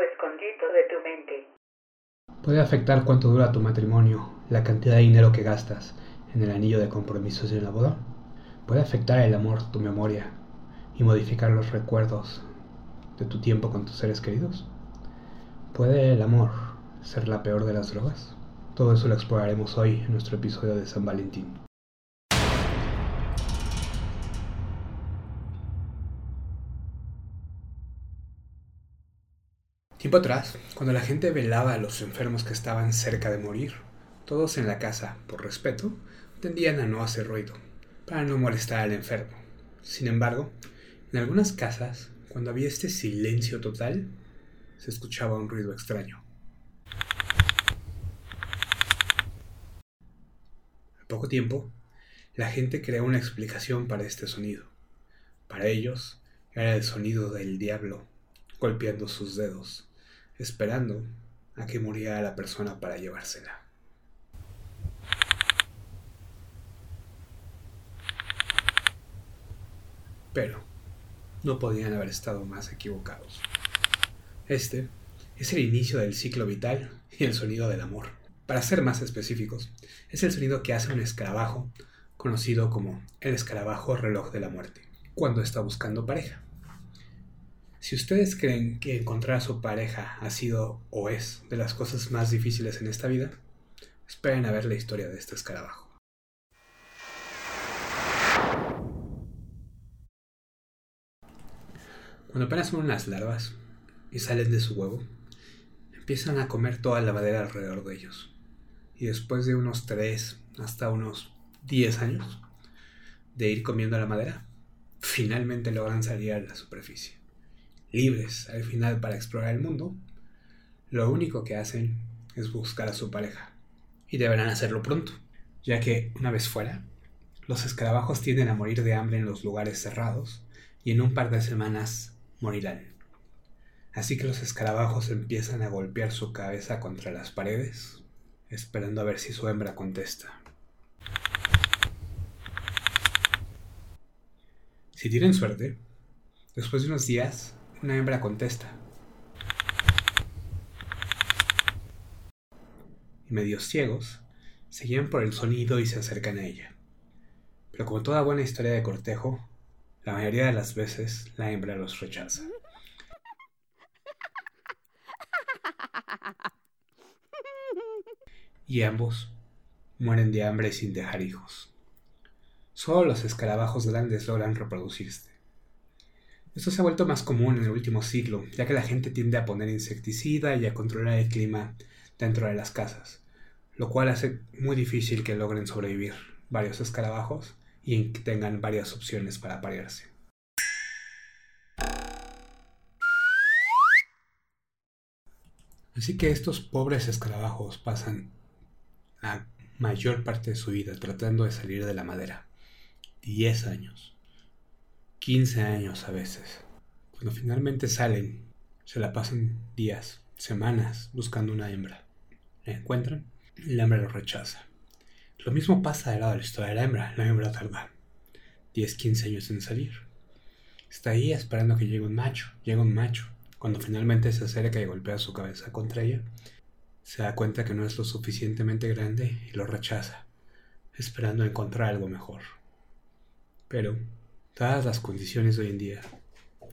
escondito de tu mente. Puede afectar cuánto dura tu matrimonio, la cantidad de dinero que gastas en el anillo de compromisos y en la boda. Puede afectar el amor, tu memoria y modificar los recuerdos de tu tiempo con tus seres queridos. ¿Puede el amor ser la peor de las drogas? Todo eso lo exploraremos hoy en nuestro episodio de San Valentín. Tiempo atrás, cuando la gente velaba a los enfermos que estaban cerca de morir, todos en la casa, por respeto, tendían a no hacer ruido, para no molestar al enfermo. Sin embargo, en algunas casas, cuando había este silencio total, se escuchaba un ruido extraño. Al poco tiempo, la gente creó una explicación para este sonido. Para ellos, era el sonido del diablo golpeando sus dedos esperando a que muriera la persona para llevársela. Pero no podían haber estado más equivocados. Este es el inicio del ciclo vital y el sonido del amor. Para ser más específicos, es el sonido que hace un escarabajo, conocido como el escarabajo reloj de la muerte, cuando está buscando pareja. Si ustedes creen que encontrar a su pareja ha sido o es de las cosas más difíciles en esta vida, esperen a ver la historia de este escarabajo. Cuando apenas son unas larvas y salen de su huevo, empiezan a comer toda la madera alrededor de ellos. Y después de unos 3 hasta unos 10 años de ir comiendo la madera, finalmente logran salir a la superficie libres al final para explorar el mundo, lo único que hacen es buscar a su pareja. Y deberán hacerlo pronto, ya que una vez fuera, los escarabajos tienden a morir de hambre en los lugares cerrados y en un par de semanas morirán. Así que los escarabajos empiezan a golpear su cabeza contra las paredes, esperando a ver si su hembra contesta. Si tienen suerte, después de unos días una hembra contesta. Y medios ciegos, seguían por el sonido y se acercan a ella. Pero como toda buena historia de cortejo, la mayoría de las veces la hembra los rechaza. Y ambos mueren de hambre sin dejar hijos. Solo los escarabajos grandes logran reproducirse. Esto se ha vuelto más común en el último siglo, ya que la gente tiende a poner insecticida y a controlar el clima dentro de las casas, lo cual hace muy difícil que logren sobrevivir varios escarabajos y tengan varias opciones para aparearse. Así que estos pobres escarabajos pasan la mayor parte de su vida tratando de salir de la madera. 10 años. 15 años a veces. Cuando finalmente salen, se la pasan días, semanas buscando una hembra. La encuentran y la hembra lo rechaza. Lo mismo pasa del lado de la historia de la hembra. La hembra tarda 10, 15 años en salir. Está ahí esperando que llegue un macho. Llega un macho. Cuando finalmente se acerca y golpea su cabeza contra ella, se da cuenta que no es lo suficientemente grande y lo rechaza, esperando encontrar algo mejor. Pero Dadas las condiciones de hoy en día,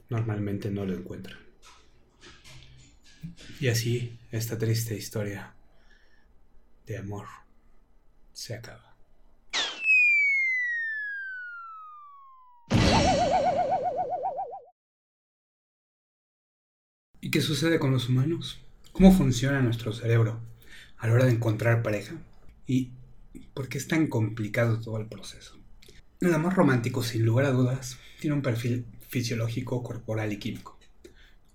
normalmente no lo encuentran. Y así esta triste historia de amor se acaba. ¿Y qué sucede con los humanos? ¿Cómo funciona nuestro cerebro a la hora de encontrar pareja? ¿Y por qué es tan complicado todo el proceso? El amor romántico, sin lugar a dudas, tiene un perfil fisiológico, corporal y químico.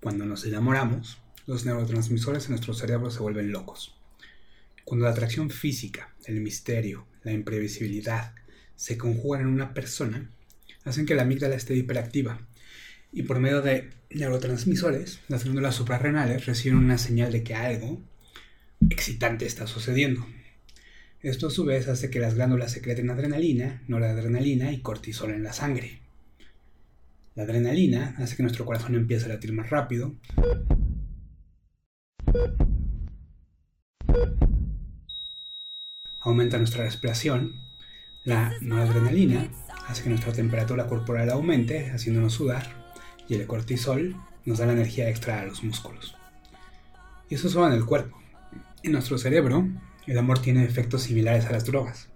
Cuando nos enamoramos, los neurotransmisores en nuestro cerebro se vuelven locos. Cuando la atracción física, el misterio, la imprevisibilidad se conjugan en una persona, hacen que la amígdala esté hiperactiva y por medio de neurotransmisores, las glándulas suprarrenales reciben una señal de que algo excitante está sucediendo. Esto a su vez hace que las glándulas secreten adrenalina, noradrenalina y cortisol en la sangre. La adrenalina hace que nuestro corazón empiece a latir más rápido Aumenta nuestra respiración. La noradrenalina hace que nuestra temperatura corporal aumente, haciéndonos sudar. Y el cortisol nos da la energía extra a los músculos. Y eso solo en el cuerpo. En nuestro cerebro, el amor tiene efectos similares a las drogas.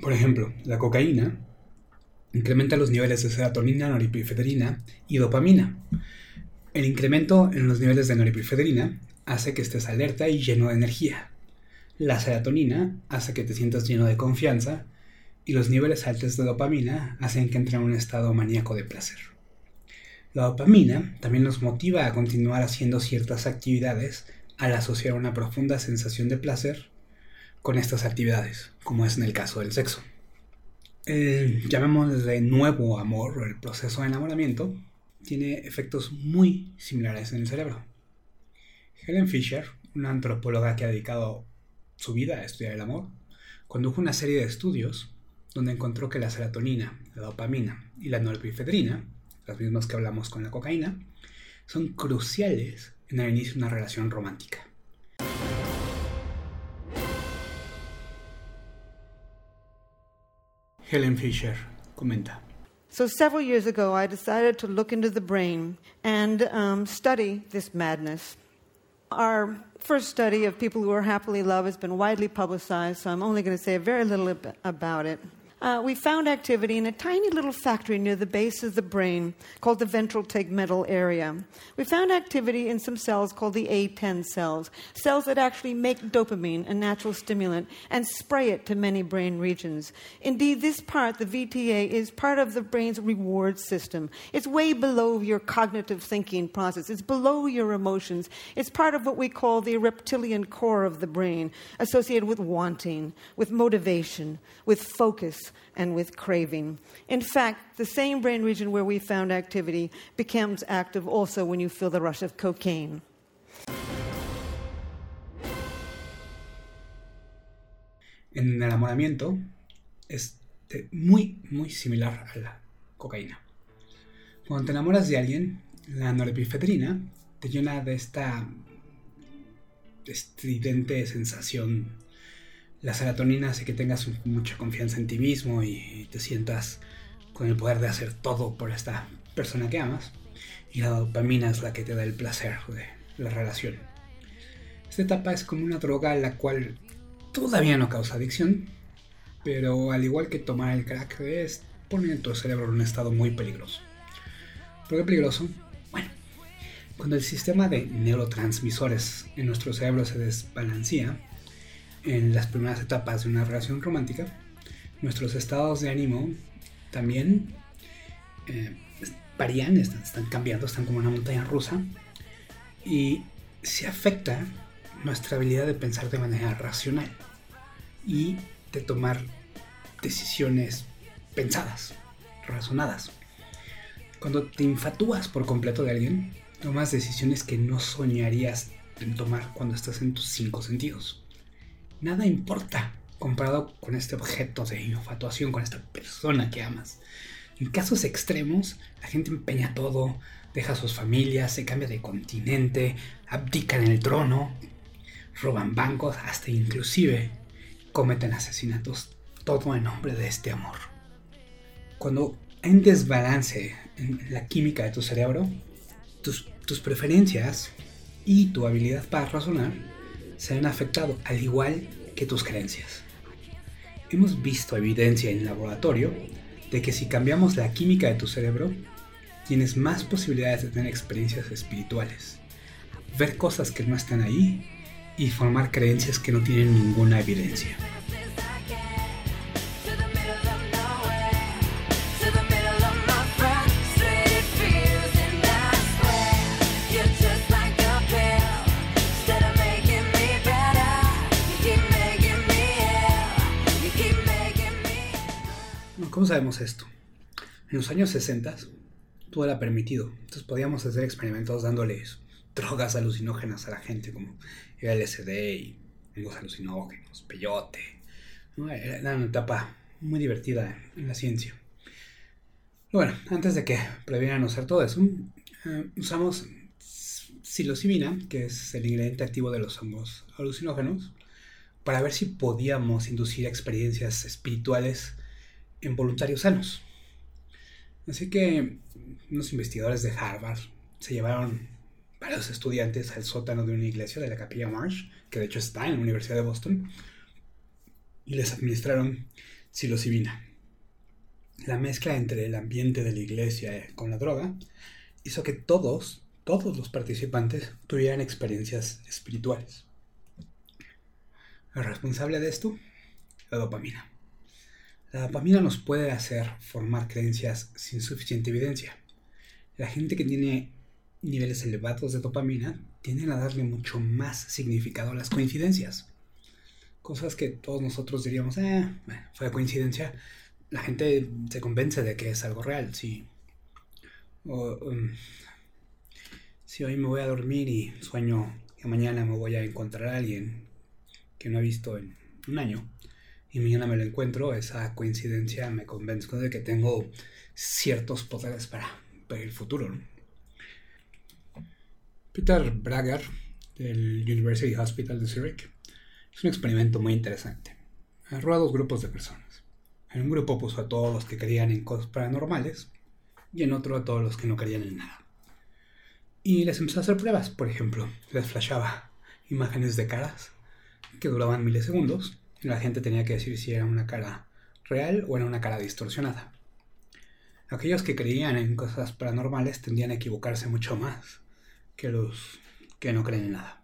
Por ejemplo, la cocaína incrementa los niveles de serotonina, noripinefrina y dopamina. El incremento en los niveles de noripinefrina hace que estés alerta y lleno de energía. La serotonina hace que te sientas lleno de confianza y los niveles altos de dopamina hacen que entre en un estado maníaco de placer. La dopamina también nos motiva a continuar haciendo ciertas actividades al asociar una profunda sensación de placer con estas actividades, como es en el caso del sexo. El, llamémosle nuevo amor o el proceso de enamoramiento tiene efectos muy similares en el cerebro. Helen Fisher, una antropóloga que ha dedicado su vida a estudiar el amor, condujo una serie de estudios donde encontró que la serotonina, la dopamina y la norepinefrina, las mismas que hablamos con la cocaína, son cruciales en el inicio de una relación romántica. Helen Fisher comenta. So, several years ago, I decided to look into the brain and um, study this madness. Our first study of people who are happily loved has been widely publicized, so I'm only going to say a very little about it. Uh, we found activity in a tiny little factory near the base of the brain called the ventral tegmental area. We found activity in some cells called the A10 cells, cells that actually make dopamine, a natural stimulant, and spray it to many brain regions. Indeed, this part, the VTA, is part of the brain's reward system. It's way below your cognitive thinking process, it's below your emotions. It's part of what we call the reptilian core of the brain, associated with wanting, with motivation, with focus and with craving. In fact, the same brain region where we found activity becomes active also when you feel the rush of cocaine. En el enamoramiento es muy, muy similar a la cocaína. Cuando te enamoras de alguien, la norepinefrina te llena de esta estridente sensación la serotonina hace que tengas mucha confianza en ti mismo y te sientas con el poder de hacer todo por esta persona que amas. Y la dopamina es la que te da el placer de la relación. Esta etapa es como una droga la cual todavía no causa adicción, pero al igual que tomar el crack es poner tu cerebro en un estado muy peligroso. ¿Por qué peligroso? Bueno, cuando el sistema de neurotransmisores en nuestro cerebro se desbalancea, en las primeras etapas de una relación romántica, nuestros estados de ánimo también eh, varían, están, están, cambiando, están como una montaña rusa y se afecta nuestra habilidad de pensar de manera racional y de tomar decisiones pensadas, razonadas. Cuando te infatúas por completo de alguien, tomas decisiones que no soñarías en tomar cuando estás en tus cinco sentidos nada importa comparado con este objeto de infatuación, con esta persona que amas. En casos extremos, la gente empeña todo, deja a sus familias, se cambia de continente, abdican el trono, roban bancos, hasta inclusive cometen asesinatos, todo en nombre de este amor. Cuando hay un desbalance en la química de tu cerebro, tus, tus preferencias y tu habilidad para razonar se ven afectados, al igual que tus creencias. Hemos visto evidencia en laboratorio de que si cambiamos la química de tu cerebro, tienes más posibilidades de tener experiencias espirituales, ver cosas que no están ahí y formar creencias que no tienen ninguna evidencia. ¿Cómo sabemos esto? En los años 60 todo era permitido, entonces podíamos hacer experimentos dándoles drogas alucinógenas a la gente como LSD y los alucinógenos, peyote. Era una etapa muy divertida en la ciencia. Bueno, antes de que previeran hacer todo eso, eh, usamos psilocibina, que es el ingrediente activo de los hongos alucinógenos, para ver si podíamos inducir experiencias espirituales en voluntarios sanos. Así que unos investigadores de Harvard se llevaron varios estudiantes al sótano de una iglesia de la Capilla Marsh, que de hecho está en la Universidad de Boston, y les administraron psilocibina. La mezcla entre el ambiente de la iglesia con la droga hizo que todos, todos los participantes tuvieran experiencias espirituales. El responsable de esto, la dopamina. La dopamina nos puede hacer formar creencias sin suficiente evidencia. La gente que tiene niveles elevados de dopamina tienden a darle mucho más significado a las coincidencias. Cosas que todos nosotros diríamos, eh, fue coincidencia. La gente se convence de que es algo real. Si, um, si hoy me voy a dormir y sueño que mañana me voy a encontrar a alguien que no he visto en un año y mañana me lo encuentro, esa coincidencia me convence de que tengo ciertos poderes para el futuro. Peter Brager del University Hospital de Zurich es un experimento muy interesante. Arrojó a dos grupos de personas. En un grupo puso a todos los que creían en cosas paranormales y en otro a todos los que no creían en nada. Y les empezó a hacer pruebas, por ejemplo, les flashaba imágenes de caras que duraban milisegundos y la gente tenía que decir si era una cara real o era una cara distorsionada. Aquellos que creían en cosas paranormales tendían a equivocarse mucho más que los que no creen en nada.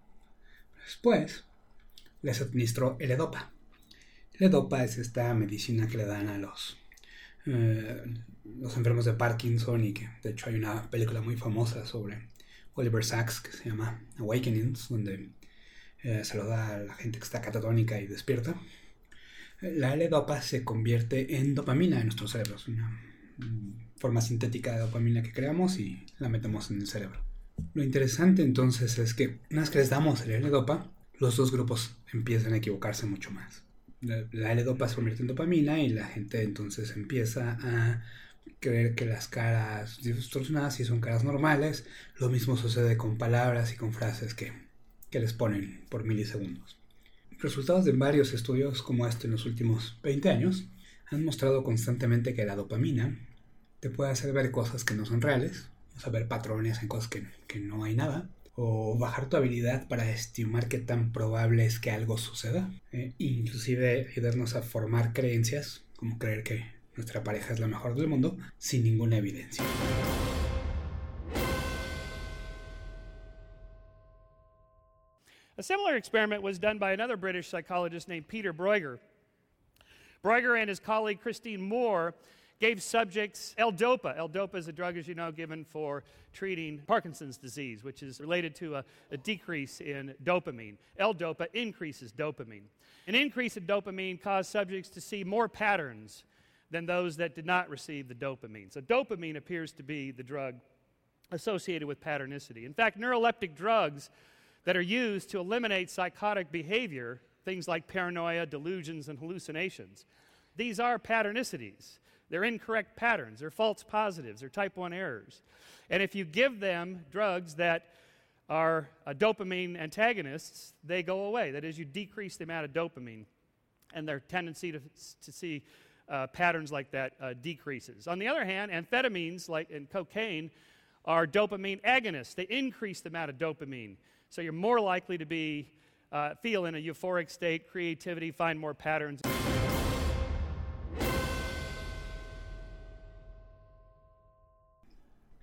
Después les administró el EDOPA. El EDOPA es esta medicina que le dan a los, eh, los enfermos de Parkinson y que de hecho hay una película muy famosa sobre Oliver Sacks que se llama Awakenings, donde eh, a la gente que está catatónica y despierta. La L-Dopa se convierte en dopamina en nuestro cerebro. Es una mm, forma sintética de dopamina que creamos y la metemos en el cerebro. Lo interesante entonces es que una vez que les damos el L-Dopa, los dos grupos empiezan a equivocarse mucho más. La L-Dopa se convierte en dopamina y la gente entonces empieza a creer que las caras distorsionadas sí son caras normales. Lo mismo sucede con palabras y con frases que que les ponen por milisegundos. Resultados de varios estudios como este en los últimos 20 años han mostrado constantemente que la dopamina te puede hacer ver cosas que no son reales, o saber patrones en cosas que, no hay nada, o bajar tu habilidad para estimar qué tan probable es que algo suceda, e inclusive ayudarnos a formar creencias, como creer que nuestra pareja es la mejor del mundo, sin ninguna evidencia. A similar experiment was done by another British psychologist named Peter Bruegger. Bruegger and his colleague Christine Moore gave subjects L-DOPA. L-DOPA is a drug, as you know, given for treating Parkinson's disease, which is related to a, a decrease in dopamine. L-DOPA increases dopamine. An increase in dopamine caused subjects to see more patterns than those that did not receive the dopamine. So dopamine appears to be the drug associated with patternicity. In fact, neuroleptic drugs that are used to eliminate psychotic behavior, things like paranoia, delusions, and hallucinations. These are patternicities. They're incorrect patterns, they're false positives, they're type 1 errors. And if you give them drugs that are uh, dopamine antagonists, they go away. That is, you decrease the amount of dopamine, and their tendency to, to see uh, patterns like that uh, decreases. On the other hand, amphetamines, like in cocaine, are dopamine agonists. They increase the amount of dopamine. So you're more likely to be, uh, feel in a euphoric state, creativity, find more patterns.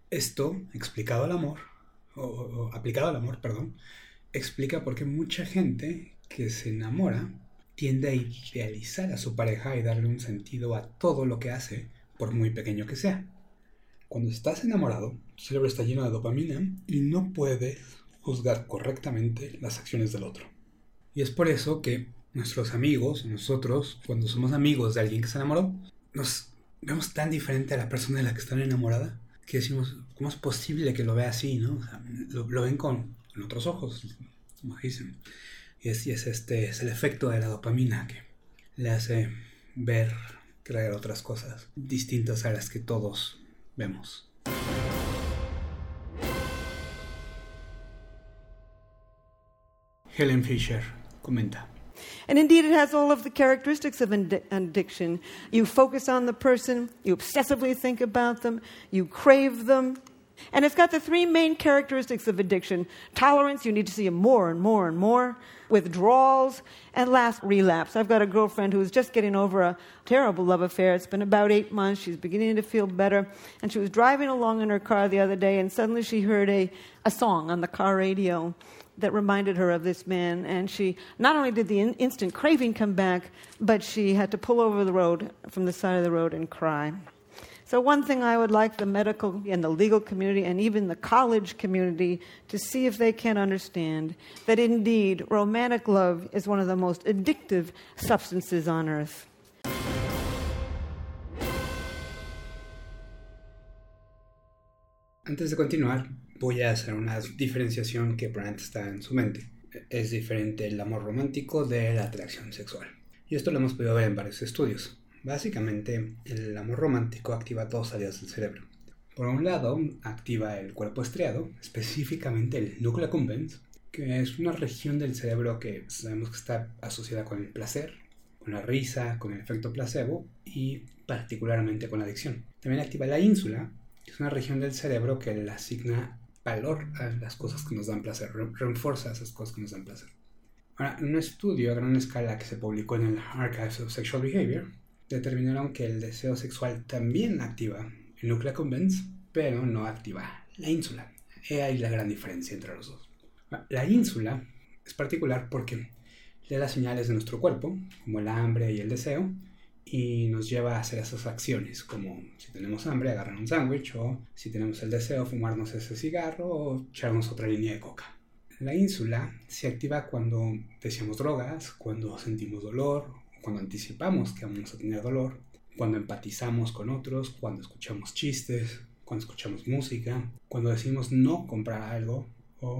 Esto, explicado al amor, o, o, aplicado al amor, perdón, explica por qué mucha gente que se enamora tiende a idealizar a su pareja y darle un sentido a todo lo que hace, por muy pequeño que sea. Cuando estás enamorado, tu cerebro está lleno de dopamina y no puedes juzgar correctamente las acciones del otro. Y es por eso que nuestros amigos, nosotros, cuando somos amigos de alguien que se enamoró, nos vemos tan diferente a la persona de la que están enamorada que decimos, ¿cómo es posible que lo vea así? ¿no? lo, ven con, otros ojos, como dicen. Y es, es, este, es el efecto de la dopamina que le hace ver, creer otras cosas distintas a las que todos vemos. Helen Fisher comenta. And indeed, it has all of the characteristics of addiction. You focus on the person, you obsessively think about them, you crave them. And it's got the three main characteristics of addiction tolerance, you need to see them more and more and more, withdrawals, and last, relapse. I've got a girlfriend who's just getting over a terrible love affair. It's been about eight months. She's beginning to feel better. And she was driving along in her car the other day, and suddenly she heard a, a song on the car radio that reminded her of this man. And she not only did the in- instant craving come back, but she had to pull over the road from the side of the road and cry. So, one thing I would like the medical and the legal community and even the college community to see if they can understand that indeed romantic love is one of the most addictive substances on earth. Antes de continuar, voy a hacer una diferenciación que probablemente está en su mente. Es diferente el amor romántico de la atracción sexual. Y esto lo hemos podido ver en varios estudios. Básicamente, el amor romántico activa dos áreas del cerebro. Por un lado, activa el cuerpo estriado, específicamente el núcleo accumbens, que es una región del cerebro que sabemos que está asociada con el placer, con la risa, con el efecto placebo y particularmente con la adicción. También activa la ínsula, es una región del cerebro que le asigna valor a las cosas que nos dan placer, refuerza esas cosas que nos dan placer. Ahora, un estudio a gran escala que se publicó en el Archives of Sexual Behavior, determinaron que el deseo sexual también activa el núcleo accumbens, pero no activa la ínsula. He ahí la gran diferencia entre los dos. La ínsula es particular porque le da señales de nuestro cuerpo, como el hambre y el deseo, y nos lleva a hacer esas acciones, como si tenemos hambre, agarrar un sándwich, o si tenemos el deseo, fumarnos ese cigarro o echarnos otra línea de coca. La ínsula se activa cuando deseamos drogas, cuando sentimos dolor cuando anticipamos que vamos a tener dolor, cuando empatizamos con otros, cuando escuchamos chistes, cuando escuchamos música, cuando decimos no comprar algo o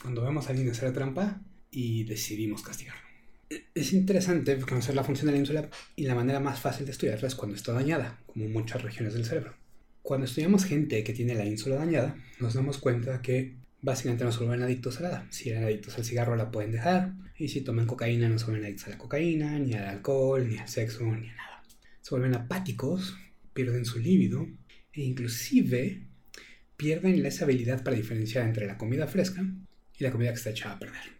cuando vemos a alguien hacer trampa y decidimos castigarlo. Es interesante conocer la función de la ínsula y la manera más fácil de estudiarla es cuando está dañada, como muchas regiones del cerebro. Cuando estudiamos gente que tiene la ínsula dañada, nos damos cuenta que básicamente no se vuelven adictos a nada. Si eran adictos al cigarro la pueden dejar, y si toman cocaína no se vuelven adictos a la cocaína, ni al alcohol, ni al sexo, ni a nada. Se vuelven apáticos, pierden su líbido, e inclusive pierden esa habilidad para diferenciar entre la comida fresca y la comida que está echada a perder.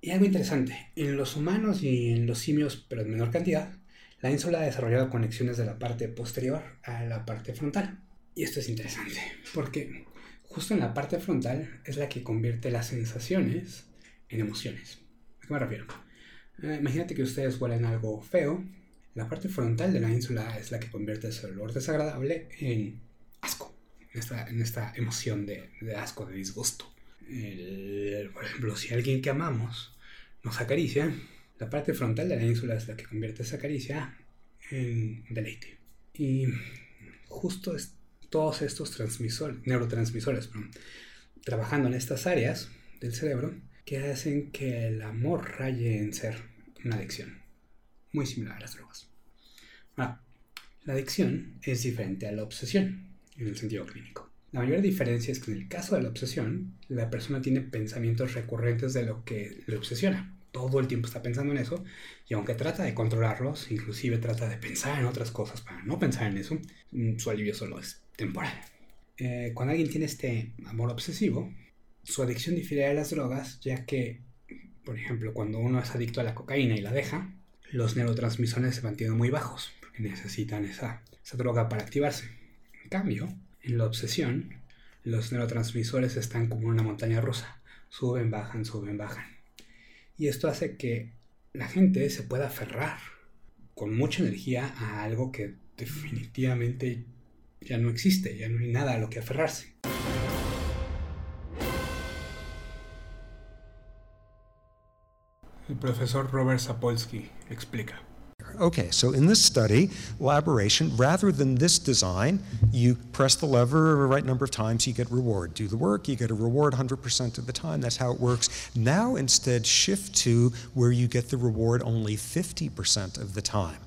Y algo interesante, en los humanos y en los simios, pero en menor cantidad, la ínsula ha desarrollado conexiones de la parte posterior a la parte frontal. Y esto es interesante, porque justo en la parte frontal es la que convierte las sensaciones en emociones. ¿A qué me refiero? Eh, imagínate que ustedes huelen algo feo. La parte frontal de la ínsula es la que convierte ese olor desagradable en asco, en esta, en esta emoción de, de, asco, de disgusto. Por ejemplo, si alguien que amamos nos acaricia, la parte frontal de la ínsula es la que convierte esa caricia en deleite. Y justo todos estos transmisores, neurotransmisores trabajando en estas áreas del cerebro que hacen que el amor raye en ser una adicción, muy similar a las drogas. la adicción es diferente a la obsesión en el sentido clínico. La mayor diferencia es que en el caso de la obsesión, la persona tiene pensamientos recurrentes de lo que le obsesiona. Todo el tiempo está pensando en eso y aunque trata de controlarlos, inclusive trata de pensar en otras cosas para no pensar en eso, mm, su alivio solo es temporal. Eh, cuando alguien tiene este amor obsesivo, su adicción difiere de las drogas, ya que, por ejemplo, cuando uno es adicto a la cocaína y la deja, los neurotransmisores se mantienen muy bajos, porque necesitan esa, esa droga para activarse. En cambio, en la obsesión, los neurotransmisores están como una montaña rusa, suben, bajan, suben, bajan. Y esto hace que la gente se pueda aferrar con mucha energía a algo que definitivamente ya no existe, ya no hay nada a lo que aferrarse. El profesor Robert Sapolsky explica. Okay, so in this study, elaboration, rather than this design, you press the lever the right number of times, you get reward. Do the work, you get a reward 100% of the time. That's how it works. Now instead, shift to where you get the reward only 50% of the time.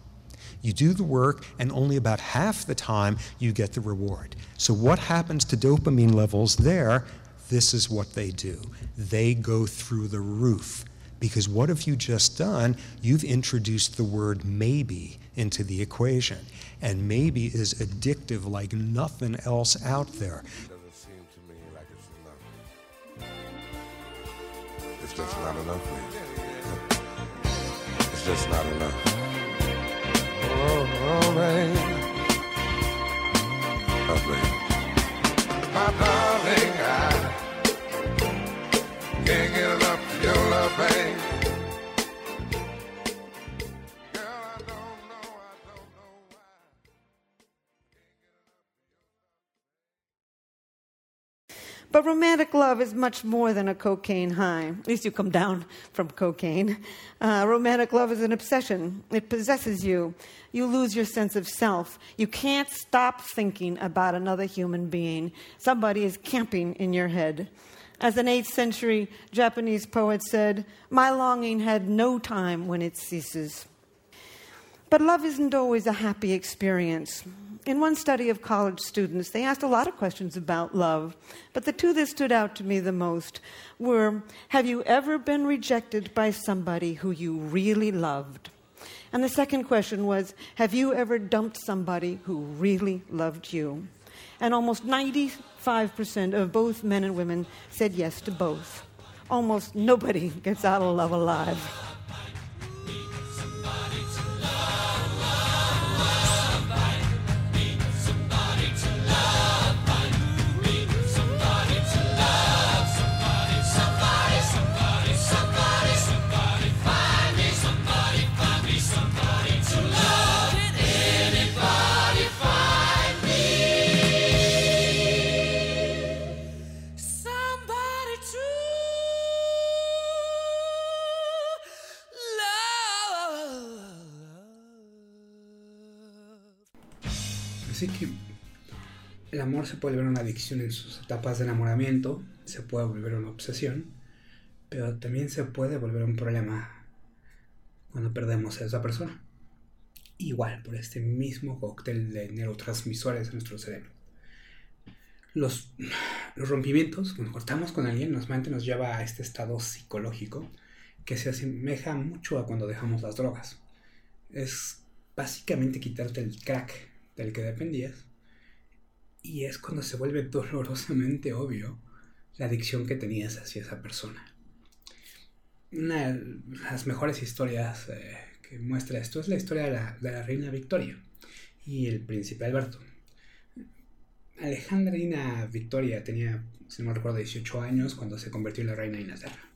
You do the work, and only about half the time you get the reward. So, what happens to dopamine levels there? This is what they do they go through the roof. Because what have you just done? You've introduced the word maybe into the equation. And maybe is addictive like nothing else out there. doesn't seem to me like it's enough. It's just not enough for you. It's just not enough. Oh, oh baby. Oh, baby. My darling, romantic love is much more than a cocaine high. At least you come down from cocaine. Uh, romantic love is an obsession. It possesses you. You lose your sense of self. You can't stop thinking about another human being. Somebody is camping in your head. As an 8th century Japanese poet said, My longing had no time when it ceases. But love isn't always a happy experience. In one study of college students, they asked a lot of questions about love, but the two that stood out to me the most were Have you ever been rejected by somebody who you really loved? And the second question was Have you ever dumped somebody who really loved you? And almost 95% of both men and women said yes to both. Almost nobody gets out of love alive. Amor se puede volver una adicción en sus etapas de enamoramiento, se puede volver una obsesión, pero también se puede volver un problema cuando perdemos a esa persona. Igual por este mismo cóctel de neurotransmisores en nuestro cerebro. Los, los rompimientos, cuando cortamos con alguien, normalmente nos lleva a este estado psicológico que se asemeja mucho a cuando dejamos las drogas. Es básicamente quitarte el crack del que dependías y es cuando se vuelve dolorosamente obvio la adicción que tenías hacia esa persona. Una de las mejores historias eh, que muestra esto es la historia de la, de la reina Victoria y el príncipe Alberto. Alejandrina Victoria tenía, si no me recuerdo, 18 años cuando se convirtió en la reina de Inglaterra.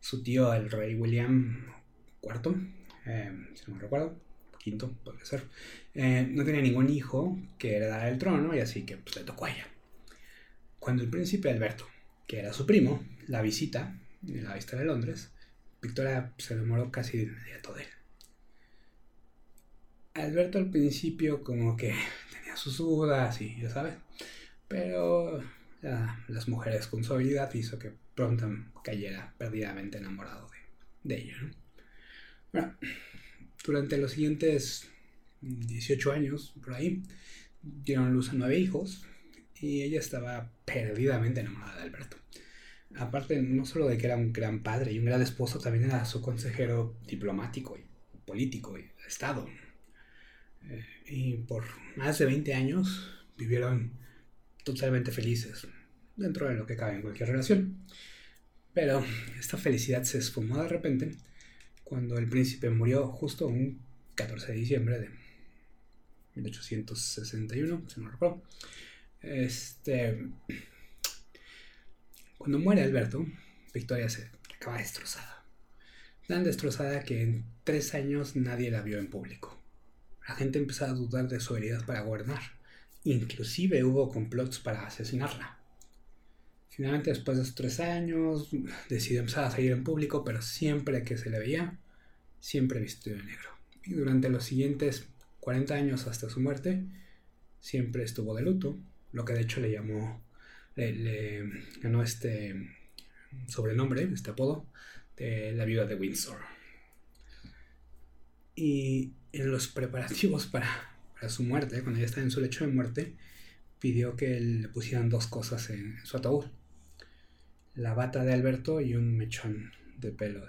Su tío, el rey William IV, eh, si no me recuerdo, quinto, podría ser, eh, no tenía ningún hijo que heredara el trono y así que pues, le tocó a ella. Cuando el príncipe Alberto, que era su primo, la visita la vista de Londres, Victoria se enamoró casi de inmediato de él. Alberto al principio como que tenía sus dudas y ya sabes, pero las mujeres con su habilidad hizo que pronto cayera perdidamente enamorado de, ella. ¿no? Bueno, durante los siguientes 18 años, por ahí, dieron luz a nueve hijos y ella estaba perdidamente enamorada de Alberto. Aparte, no solo de que era un gran padre y un gran esposo, también era su consejero diplomático y político y de Estado. Eh, y por más de 20 años vivieron totalmente felices, dentro de lo que cabe en cualquier relación. Pero esta felicidad se esfumó de repente cuando el príncipe murió justo un 14 de diciembre de 1861, si no recuerdo. Este, cuando muere Alberto, Victoria se acaba destrozada. Tan destrozada que en tres años nadie la vio en público. La gente empezó a dudar de su habilidad para gobernar. Inclusive hubo complots para asesinarla. Finalmente, después de esos tres años, decidió empezar a salir en público, pero siempre que se le veía, siempre vestido de negro. Y durante los siguientes 40 años hasta su muerte, siempre estuvo de luto, lo que de hecho le llamó, le, le ganó este sobrenombre, este apodo, de la viuda de Windsor. Y en los preparativos para, para su muerte, cuando ella estaba en su lecho de muerte, pidió que le pusieran dos cosas en su ataúd. La bata de Alberto y un mechón de pelo de,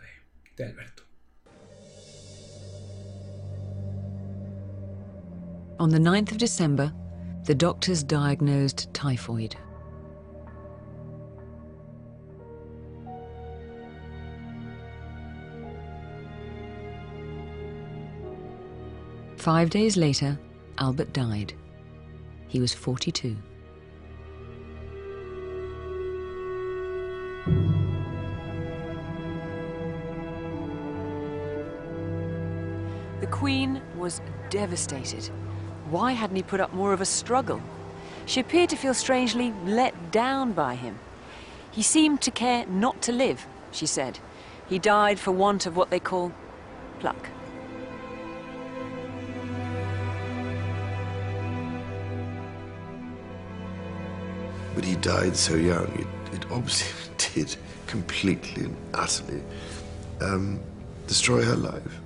de Alberto. On the 9th of December, the doctors diagnosed typhoid. Five days later, Albert died. He was 42. Queen was devastated. Why hadn't he put up more of a struggle? She appeared to feel strangely let down by him. He seemed to care not to live, she said. He died for want of what they call pluck. But he died so young, it, it obviously did completely and utterly um, destroy her life.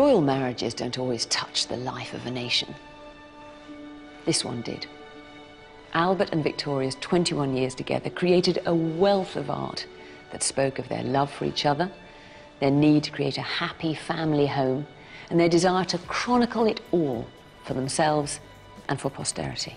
Royal marriages don't always touch the life of a nation. This one did. Albert and Victoria's 21 years together created a wealth of art that spoke of their love for each other, their need to create a happy family home, and their desire to chronicle it all for themselves and for posterity.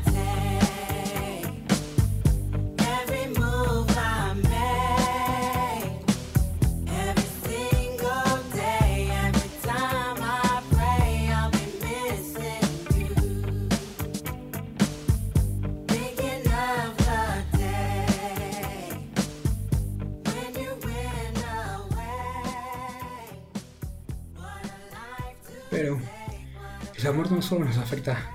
El amor no solo nos afecta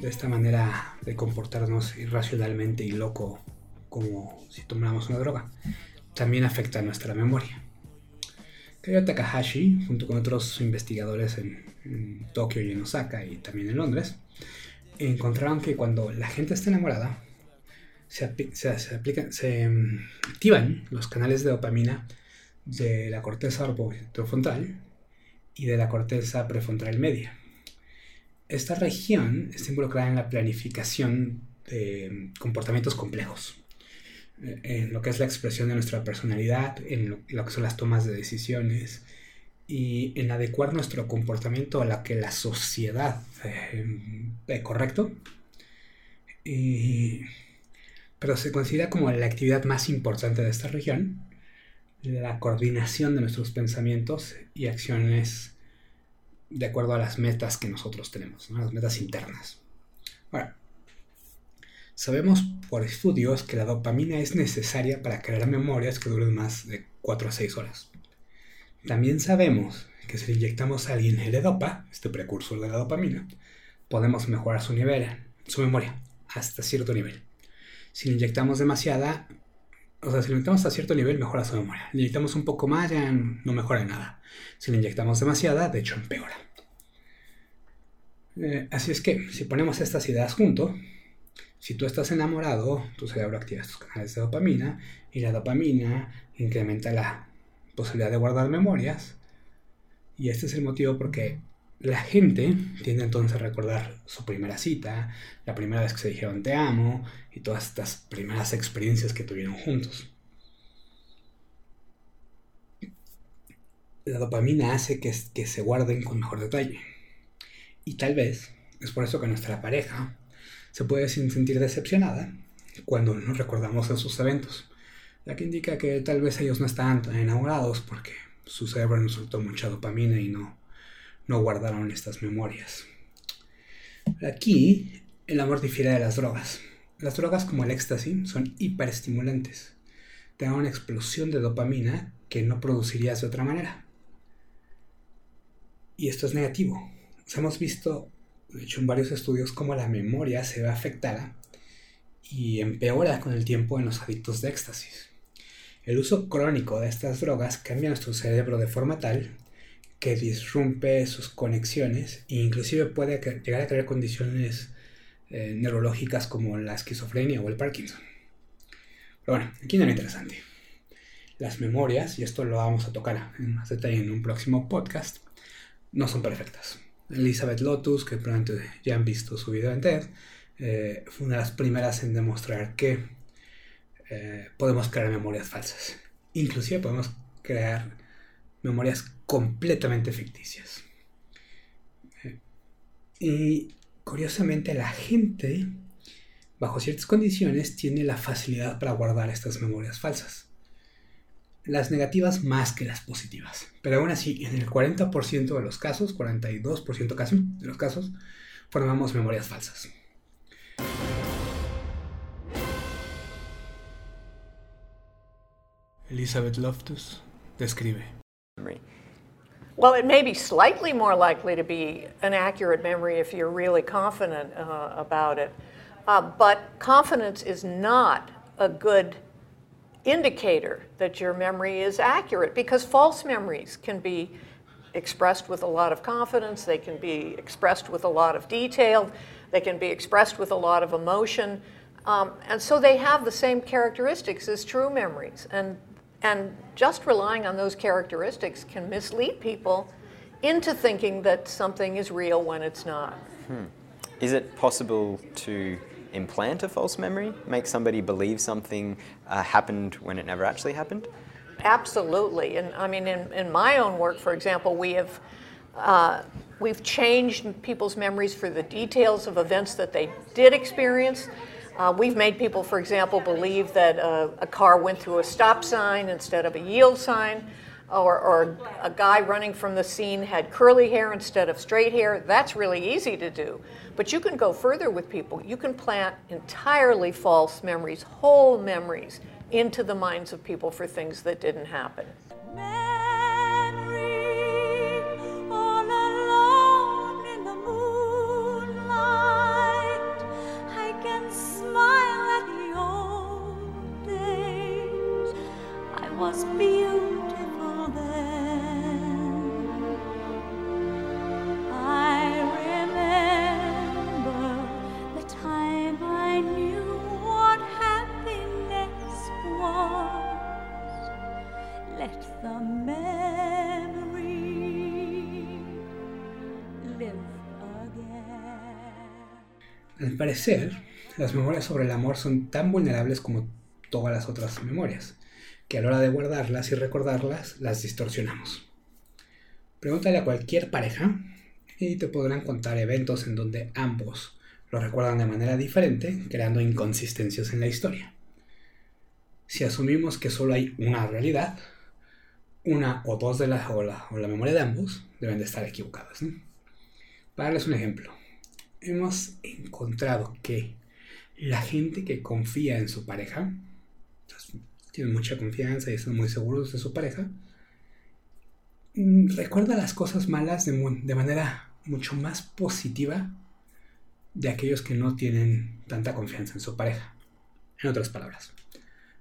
de esta manera de comportarnos irracionalmente y loco como si tomáramos una droga, también afecta nuestra memoria. Kayo Takahashi, junto con otros investigadores en, en Tokio y en Osaka y también en Londres, encontraron que cuando la gente está enamorada, se, apli- se- se aplican- se mm, activan los canales de dopamina de la corteza orbitofrontal y de la corteza prefrontal media. Esta región está involucrada en la planificación de comportamientos complejos, eh, en lo que es la expresión de nuestra personalidad, en lo, que son las tomas de decisiones y en adecuar nuestro comportamiento a la que la sociedad eh, ve correcto. Pero se considera como la actividad más importante de esta región, la coordinación de nuestros pensamientos y acciones de acuerdo a las metas que nosotros tenemos, las metas internas. Ahora, sabemos por estudios que la dopamina es necesaria para crear memorias que duren más de 4 a 6 horas. También sabemos que si le inyectamos a alguien el dopa, este precursor de la dopamina, podemos mejorar su nivel, su memoria, hasta cierto nivel. Si le inyectamos demasiada, o sea, si le inyectamos a cierto nivel, mejora su memoria. Le inyectamos un poco más, ya no mejora nada. Si le inyectamos demasiada, de hecho empeora. Eh, así es que, si ponemos estas ideas junto, si tú estás enamorado, tu cerebro activa estos canales de dopamina y la dopamina incrementa la posibilidad de guardar memorias. Y este es el motivo porque la gente tiende entonces a recordar su primera cita, la primera vez que se dijeron te amo y todas estas primeras experiencias que tuvieron juntos. La dopamina hace que, se guarden con mejor detalle. Y tal vez es por eso que nuestra pareja se puede sentir decepcionada cuando no recordamos esos eventos, ya que indica que tal vez ellos no estaban tan enamorados porque su cerebro no soltó mucha dopamina y no, no guardaron estas memorias. Aquí el amor difiere de las drogas. Las drogas como el éxtasis son hiperestimulantes. Te dan una explosión de dopamina que no producirías de otra manera. Y esto es negativo. Hemos visto de hecho en varios estudios, cómo la memoria se ve afectada y empeora con el tiempo en los adictos de éxtasis. El uso crónico de estas drogas cambia nuestro cerebro de forma tal que disrumpe sus conexiones e inclusive puede llegar a crear condiciones eh, neurológicas como la esquizofrenia o el Parkinson. Pero bueno, aquí no lo interesante. Las memorias, y esto lo vamos a tocar en más detalle en un próximo podcast, no son perfectas. Elizabeth Lotus, que probablemente ya han visto su video en TED, eh, fue una de las primeras en demostrar que eh, podemos crear memorias falsas. Inclusive podemos crear memorias completamente ficticias. Y curiosamente la gente, bajo ciertas condiciones, tiene la facilidad para guardar estas memorias falsas. Las negativas más que las positivas. Pero aún así, en el 40% de los casos, 42% casi de los casos, formamos memorias falsas. Elizabeth Loftus describe. Well, it may be slightly more likely to be an accurate memory if you're really confident uh, about it. Uh, but confidence is not a good indicator that your memory is accurate because false memories can be expressed with a lot of confidence, they can be expressed with a lot of detail, they can be expressed with a lot of emotion. Um, and so they have the same characteristics as true memories. And, and just relying on those characteristics can mislead people into thinking that something is real when it's not. Hmm. Is it possible to implant a false memory, make somebody believe something uh, happened when it never actually happened? Absolutely. And I mean, in, in my own work, for example, we have uh, we've changed people's memories for the details of events that they did experience. Uh, we've made people, for example, believe that uh, a car went through a stop sign instead of a yield sign, or, or a guy running from the scene had curly hair instead of straight hair. That's really easy to do. But you can go further with people. You can plant entirely false memories, whole memories, into the minds of people for things that didn't happen. Parecer, las memorias sobre el amor son tan vulnerables como todas las otras memorias, que a la hora de guardarlas y recordarlas, las distorsionamos. Pregúntale a cualquier pareja y te podrán contar eventos en donde ambos lo recuerdan de manera diferente, creando inconsistencias en la historia. Si asumimos que solo hay una realidad, una o dos de la, o la, o la memoria de ambos deben de estar equivocadas. Para darles un ejemplo, hemos encontrado que la gente que confía en su pareja, entonces, tienen mucha confianza y están muy seguros de su pareja, mm, recuerda las cosas malas de, manera mucho más positiva de aquellos que no tienen tanta confianza en su pareja. En otras palabras,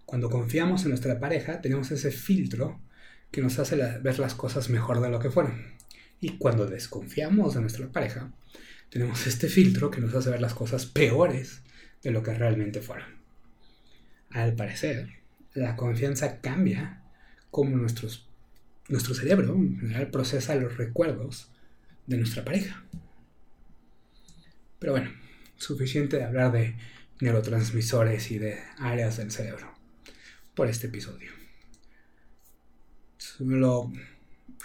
cuando confiamos en nuestra pareja, tenemos ese filtro que nos hace ver las cosas mejor de lo que fueron. Y cuando desconfiamos de nuestra pareja, tenemos este filtro que nos hace ver las cosas peores de lo que realmente fueron. Al parecer, la confianza cambia como nuestros, nuestro cerebro en general procesa los recuerdos de nuestra pareja. Pero bueno, suficiente de hablar de neurotransmisores y de áreas del cerebro por este episodio. Solo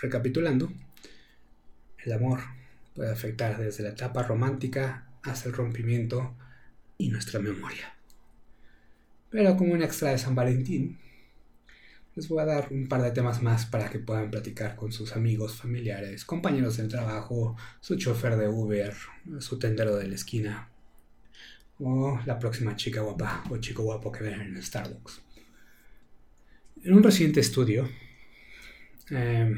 recapitulando, el amor puede afectar desde la etapa romántica hasta el rompimiento y nuestra memoria. Pero como un extra de San Valentín, les voy a dar un par de temas más para que puedan platicar con sus amigos, familiares, compañeros del trabajo, su chofer de Uber, su tendero de la esquina, o la próxima chica guapa o chico guapo que vean en Starbucks. En un reciente estudio, eh,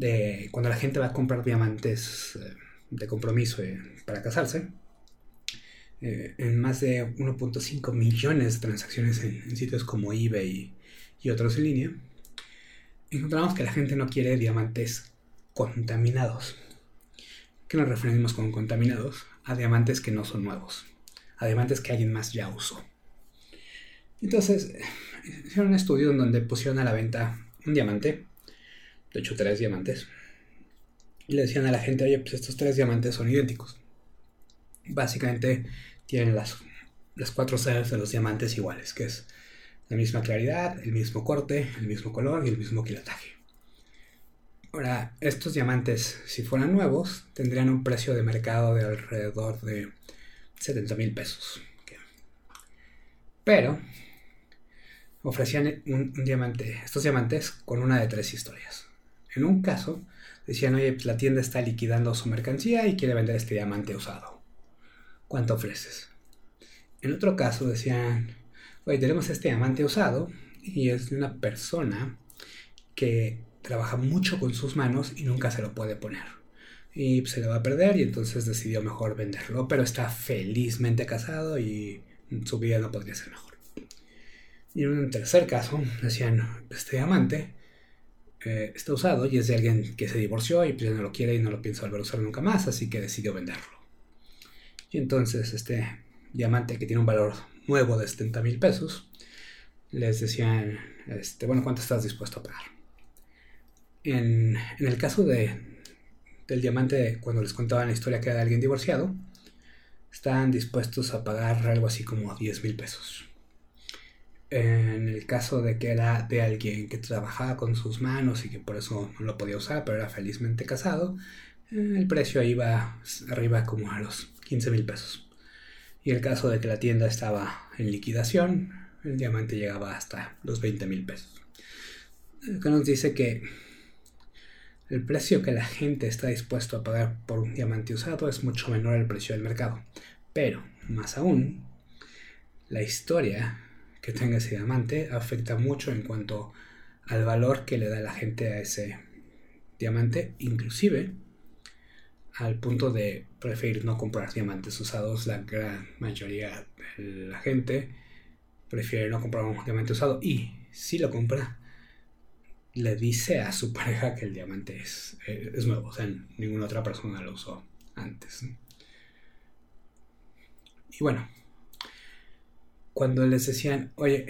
de cuando la gente va a comprar diamantes eh, de compromiso eh, para casarse, eh, en más de 1.5 millones de transacciones en, sitios como eBay y, otros en línea, encontramos que la gente no quiere diamantes contaminados. ¿Qué nos referimos con contaminados? A diamantes que no son nuevos, a diamantes que alguien más ya usó. Entonces, hicieron un estudio en donde pusieron a la venta un diamante, de hecho tres diamantes, y le decían a la gente, oye, pues estos tres diamantes son idénticos. Básicamente tienen las, las cuatro ceras de los diamantes iguales, que es la misma claridad, el mismo corte, el mismo color y el mismo quilataje. Ahora, estos diamantes, si fueran nuevos, tendrían un precio de mercado de alrededor de 70 mil pesos. Pero ofrecían un, diamante, estos diamantes con una de tres historias. En un caso, decían, oye, pues la tienda está liquidando su mercancía y quiere vender este diamante usado. ¿Cuánto ofreces? En otro caso decían, oye, tenemos este diamante usado y es de una persona que trabaja mucho con sus manos y nunca se lo puede poner. Y se le va a perder y entonces decidió mejor venderlo, pero está felizmente casado y su vida no podría ser mejor. Y en un tercer caso, decían, este diamante está usado y es de alguien que se divorció y pues ya no lo quiere y no lo piensa volver a usar nunca más, así que decidió venderlo. Y entonces este diamante que tiene un valor nuevo de 70 mil pesos, les decían, este, bueno, ¿cuánto estás dispuesto a pagar? En, en el caso de, del diamante, cuando les contaban la historia que era de alguien divorciado, estaban dispuestos a pagar algo así como 10 mil pesos en el caso de que era de alguien que trabajaba con sus manos y que por eso no lo podía usar, pero era felizmente casado, eh, el precio iba arriba como a los 15 mil pesos. Y el caso de que la tienda estaba en liquidación, el diamante llegaba hasta los 20 mil pesos. Acá nos dice que el precio que la gente está dispuesto a pagar por un diamante usado es mucho menor al precio del mercado. Pero, más aún, la historia que tenga ese diamante afecta mucho en cuanto al valor que le da la gente a ese diamante, inclusive al punto de preferir no comprar diamantes usados. La gran mayoría de la gente prefiere no comprar un diamante usado y si lo compra, le dice a su pareja que el diamante es, eh, es nuevo, o sea, ninguna otra persona lo usó antes. Y bueno, cuando les decían, oye,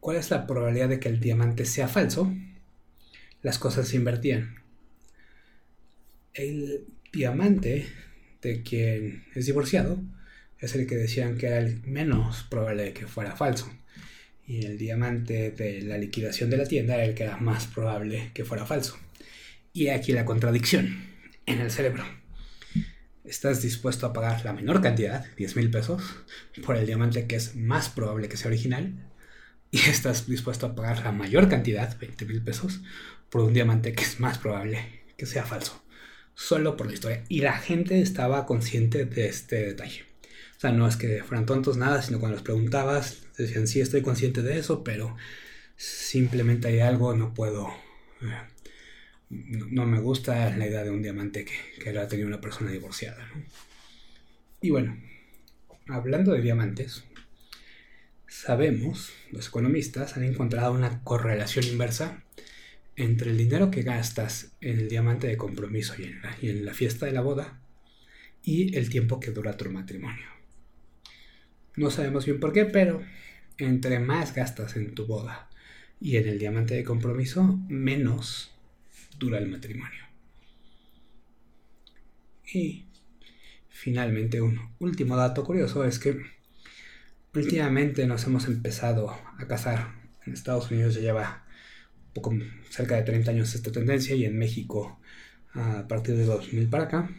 ¿cuál es la probabilidad de que el diamante sea falso? Las cosas se invertían. El diamante de quien es divorciado es el que decían que era el menos probable de que fuera falso. Y el diamante de la liquidación de la tienda era el que era más probable que fuera falso. Y aquí la contradicción en el cerebro estás dispuesto a pagar la menor cantidad, 10 mil pesos, por el diamante que es más probable que sea original, y estás dispuesto a pagar la mayor cantidad, 20 mil pesos, por un diamante que es más probable que sea falso, solo por la historia. Y la gente estaba consciente de este detalle. O sea, no es que fueran tontos nada, sino cuando les preguntabas, decían, sí, estoy consciente de eso, pero simplemente hay algo, no puedo... Eh, no, me gusta la idea de un diamante que, que era tenido una persona divorciada. Y bueno, hablando de diamantes, sabemos, los economistas han encontrado una correlación inversa entre el dinero que gastas en el diamante de compromiso y en la, y en la fiesta de la boda y el tiempo que dura tu matrimonio. No sabemos bien por qué, pero entre más gastas en tu boda y en el diamante de compromiso, menos dura el matrimonio. Y finalmente un último dato curioso es que últimamente nos hemos empezado a casar. En Estados Unidos ya lleva poco cerca de 30 años esta tendencia y en México a partir de 2000 para acá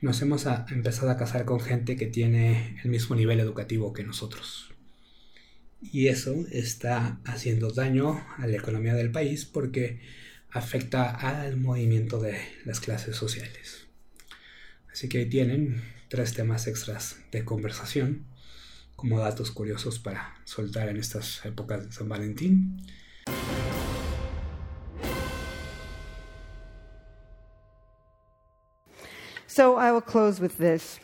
nos hemos empezado a casar con gente que tiene el mismo nivel educativo que nosotros. Y eso está haciendo daño a la economía del país porque afecta al movimiento de las clases sociales. Así que ahí tienen tres temas extras de conversación como datos curiosos para soltar en estas épocas de San Valentín. So I will close with this.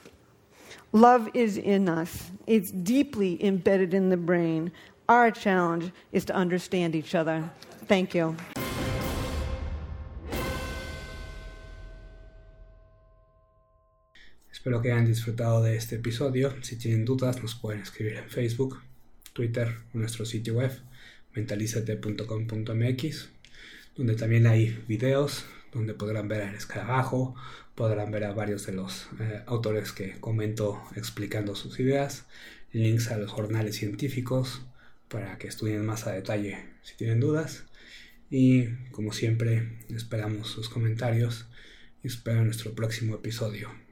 Love is in us. It's deeply embedded in the brain. Our challenge is to understand each other. Thank you. Espero que hayan disfrutado de este episodio. Si tienen dudas nos pueden escribir en Facebook, Twitter o nuestro sitio web mentalizate.com.mx donde también hay videos donde podrán ver el escarabajo, podrán ver a varios de los eh, autores que comento explicando sus ideas, links a los jornales científicos para que estudien más a detalle si tienen dudas y como siempre esperamos sus comentarios y espero nuestro próximo episodio.